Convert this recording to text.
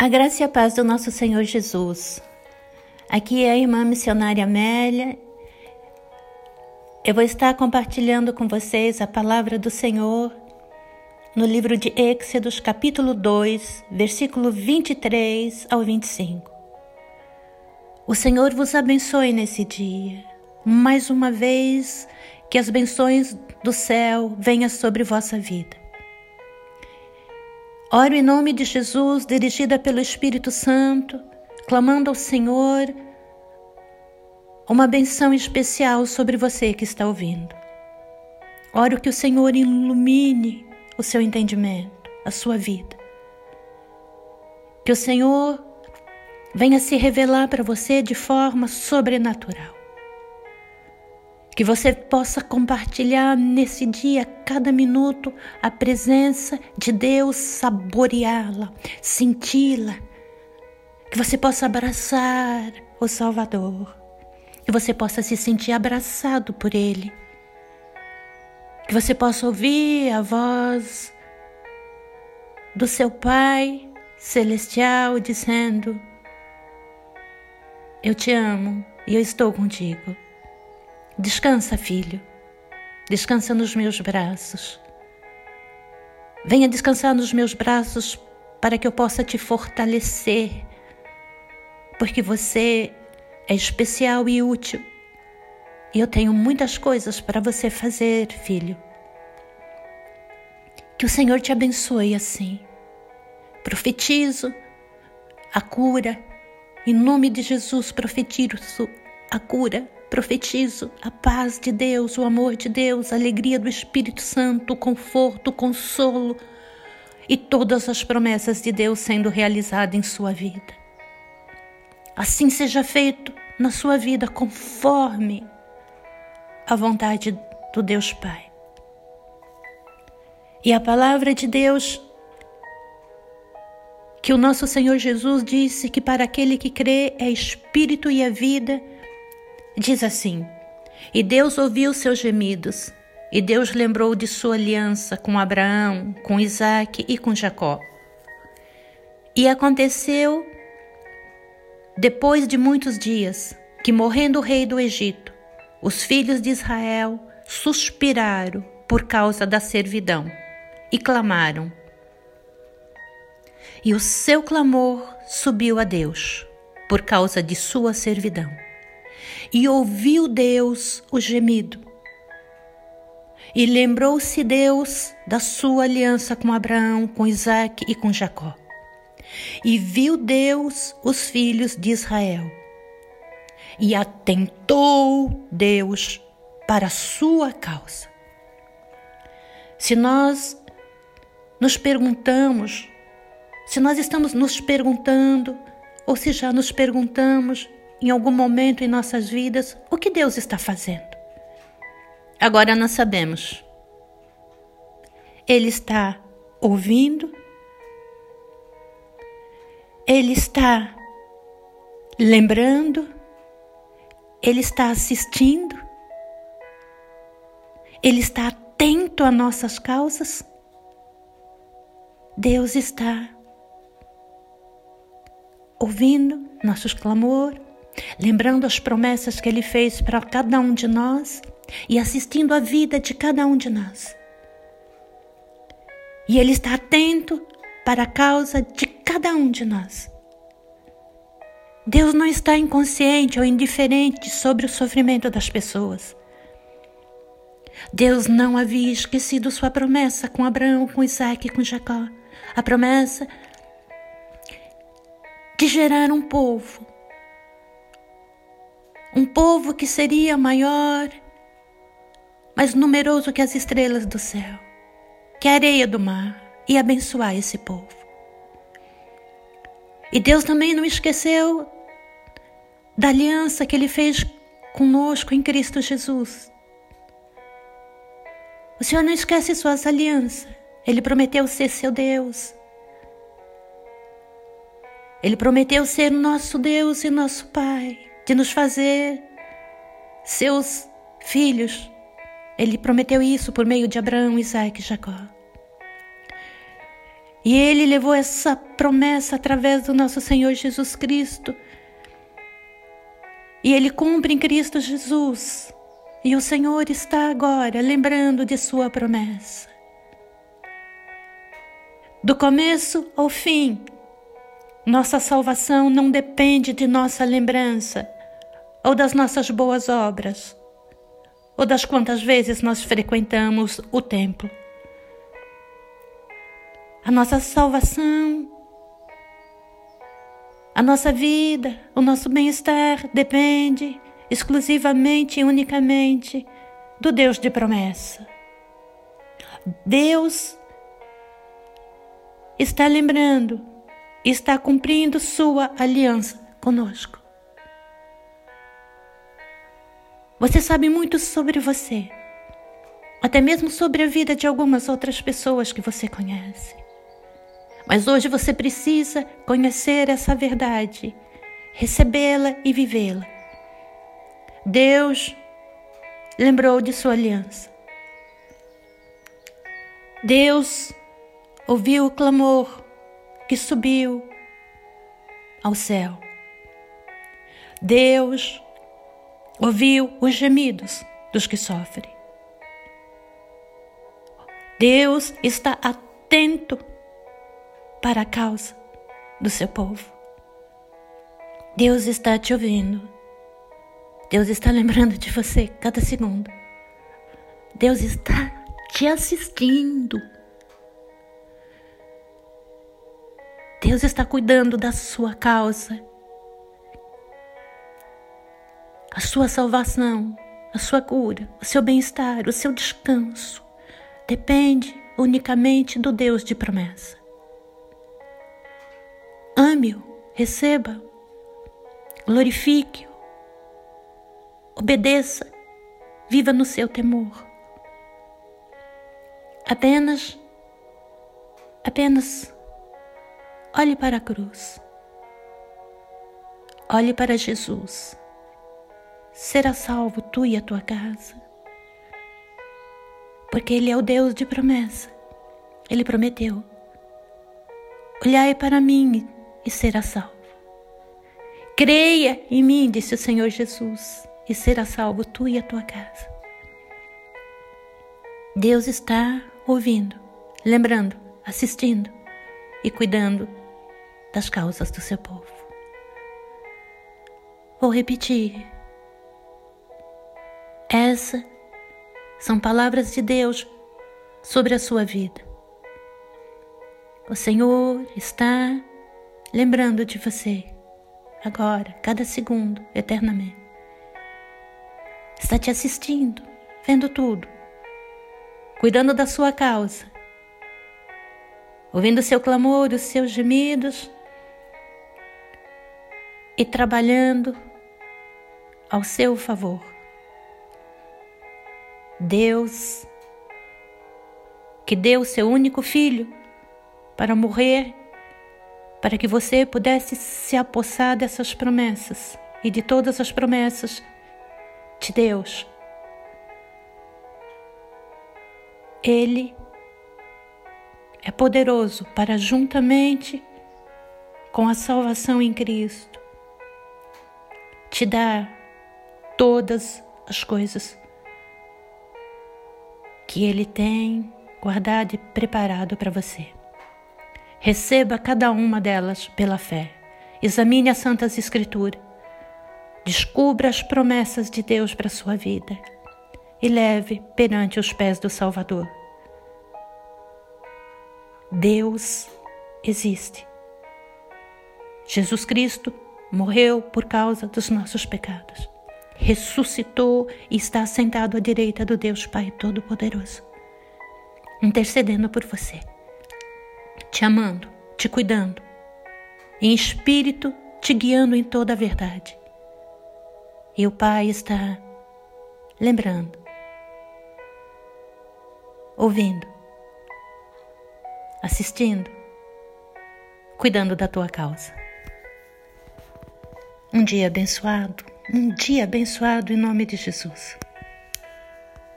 A graça e a paz do nosso Senhor Jesus. Aqui é a irmã missionária Amélia. Eu vou estar compartilhando com vocês a palavra do Senhor no livro de Êxodos, capítulo 2, versículo 23 ao 25. O Senhor vos abençoe nesse dia. Mais uma vez, que as benções do céu venham sobre vossa vida. Oro em nome de Jesus, dirigida pelo Espírito Santo, clamando ao Senhor uma benção especial sobre você que está ouvindo. Oro que o Senhor ilumine o seu entendimento, a sua vida. Que o Senhor venha se revelar para você de forma sobrenatural. Que você possa compartilhar nesse dia, cada minuto, a presença de Deus, saboreá-la, senti-la. Que você possa abraçar o Salvador. Que você possa se sentir abraçado por Ele. Que você possa ouvir a voz do seu Pai Celestial dizendo: Eu te amo e eu estou contigo. Descansa, filho. Descansa nos meus braços. Venha descansar nos meus braços para que eu possa te fortalecer, porque você é especial e útil. E eu tenho muitas coisas para você fazer, filho. Que o Senhor te abençoe assim. Profetizo a cura. Em nome de Jesus, profetizo a cura Profetizo a paz de Deus, o amor de Deus, a alegria do Espírito Santo, o conforto, o consolo e todas as promessas de Deus sendo realizadas em sua vida. Assim seja feito na sua vida conforme a vontade do Deus Pai. E a palavra de Deus que o nosso Senhor Jesus disse que para aquele que crê é espírito e é vida Diz assim: E Deus ouviu seus gemidos, e Deus lembrou de sua aliança com Abraão, com Isaque e com Jacó. E aconteceu, depois de muitos dias, que morrendo o rei do Egito, os filhos de Israel suspiraram por causa da servidão e clamaram. E o seu clamor subiu a Deus por causa de sua servidão e ouviu Deus o gemido. E lembrou-se Deus da sua aliança com Abraão, com Isaac e com Jacó. E viu Deus os filhos de Israel. E atentou Deus para a sua causa. Se nós nos perguntamos, se nós estamos nos perguntando, ou se já nos perguntamos em algum momento em nossas vidas o que Deus está fazendo. Agora nós sabemos. Ele está ouvindo, ele está lembrando, ele está assistindo, ele está atento a nossas causas. Deus está ouvindo nossos clamores lembrando as promessas que Ele fez para cada um de nós e assistindo a vida de cada um de nós. E Ele está atento para a causa de cada um de nós. Deus não está inconsciente ou indiferente sobre o sofrimento das pessoas. Deus não havia esquecido sua promessa com Abraão, com Isaac e com Jacó. A promessa de gerar um povo um povo que seria maior, mais numeroso que as estrelas do céu, que a areia do mar, e abençoar esse povo. E Deus também não esqueceu da aliança que Ele fez conosco em Cristo Jesus. O Senhor não esquece suas alianças. Ele prometeu ser seu Deus. Ele prometeu ser nosso Deus e nosso Pai de nos fazer seus filhos. Ele prometeu isso por meio de Abraão, Isaac e Jacó. E Ele levou essa promessa através do nosso Senhor Jesus Cristo. E Ele cumpre em Cristo Jesus. E o Senhor está agora lembrando de Sua promessa. Do começo ao fim, nossa salvação não depende de nossa lembrança ou das nossas boas obras ou das quantas vezes nós frequentamos o templo. A nossa salvação, a nossa vida, o nosso bem-estar depende exclusivamente e unicamente do Deus de promessa. Deus está lembrando, está cumprindo sua aliança conosco. Você sabe muito sobre você, até mesmo sobre a vida de algumas outras pessoas que você conhece. Mas hoje você precisa conhecer essa verdade, recebê-la e vivê-la. Deus lembrou de sua aliança. Deus ouviu o clamor que subiu ao céu. Deus ouviu os gemidos dos que sofrem. Deus está atento para a causa do seu povo. Deus está te ouvindo. Deus está lembrando de você cada segundo. Deus está te assistindo. Deus está cuidando da sua causa. A sua salvação, a sua cura, o seu bem-estar, o seu descanso depende unicamente do Deus de promessa. Ame-o, receba, glorifique-o, obedeça, viva no seu temor. Apenas, apenas Olhe para a cruz. Olhe para Jesus. Será salvo tu e a tua casa. Porque Ele é o Deus de promessa. Ele prometeu: Olhai para mim e será salvo. Creia em mim, disse o Senhor Jesus, e será salvo tu e a tua casa. Deus está ouvindo, lembrando, assistindo e cuidando das causas do seu povo. Vou repetir. Essas são palavras de Deus sobre a sua vida. O Senhor está lembrando de você, agora, cada segundo, eternamente. Está te assistindo, vendo tudo, cuidando da sua causa, ouvindo o seu clamor, os seus gemidos e trabalhando ao seu favor. Deus, que deu seu único filho para morrer, para que você pudesse se apossar dessas promessas e de todas as promessas de Deus. Ele é poderoso para, juntamente com a salvação em Cristo, te dá todas as coisas que Ele tem guardado e preparado para você. Receba cada uma delas pela fé. Examine as Santas Escrituras. Descubra as promessas de Deus para a sua vida e leve perante os pés do Salvador. Deus existe. Jesus Cristo morreu por causa dos nossos pecados. Ressuscitou e está sentado à direita do Deus Pai Todo-Poderoso, intercedendo por você, te amando, te cuidando, em espírito te guiando em toda a verdade. E o Pai está lembrando, ouvindo, assistindo, cuidando da tua causa. Um dia abençoado, um dia abençoado em nome de Jesus.